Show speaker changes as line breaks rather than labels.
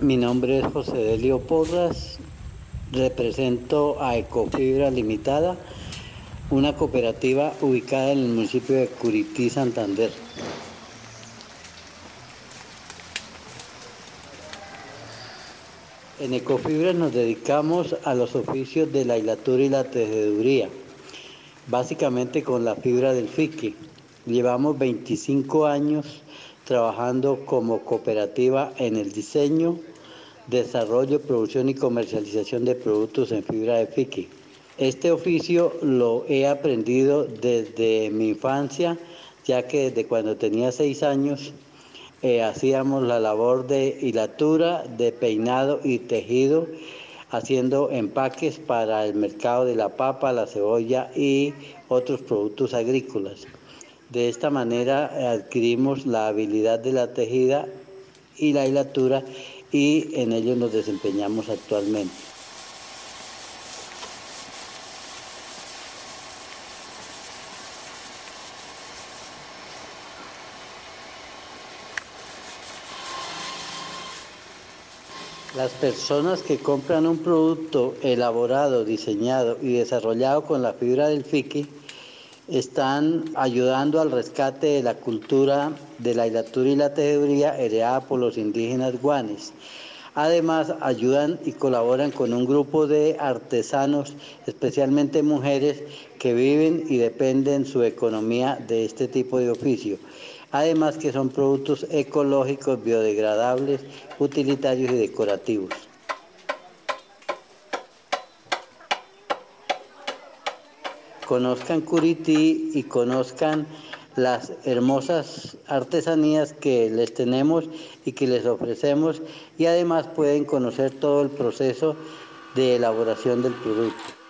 Mi nombre es José Delio Porras, represento a Ecofibra Limitada, una cooperativa ubicada en el municipio de Curití, Santander. En Ecofibra nos dedicamos a los oficios de la hilatura y la tejeduría, básicamente con la fibra del fique. Llevamos 25 años trabajando como cooperativa en el diseño, desarrollo, producción y comercialización de productos en fibra de fique. Este oficio lo he aprendido desde mi infancia, ya que desde cuando tenía seis años eh, hacíamos la labor de hilatura, de peinado y tejido, haciendo empaques para el mercado de la papa, la cebolla y otros productos agrícolas. De esta manera adquirimos la habilidad de la tejida y la hilatura y en ello nos desempeñamos actualmente. Las personas que compran un producto elaborado, diseñado y desarrollado con la fibra del fiqui están ayudando al rescate de la cultura de la hilatura y la tejeduría heredada por los indígenas guanes. Además, ayudan y colaboran con un grupo de artesanos, especialmente mujeres, que viven y dependen su economía de este tipo de oficio. Además que son productos ecológicos, biodegradables, utilitarios y decorativos. Conozcan Curití y conozcan las hermosas artesanías que les tenemos y que les ofrecemos y además pueden conocer todo el proceso de elaboración del producto.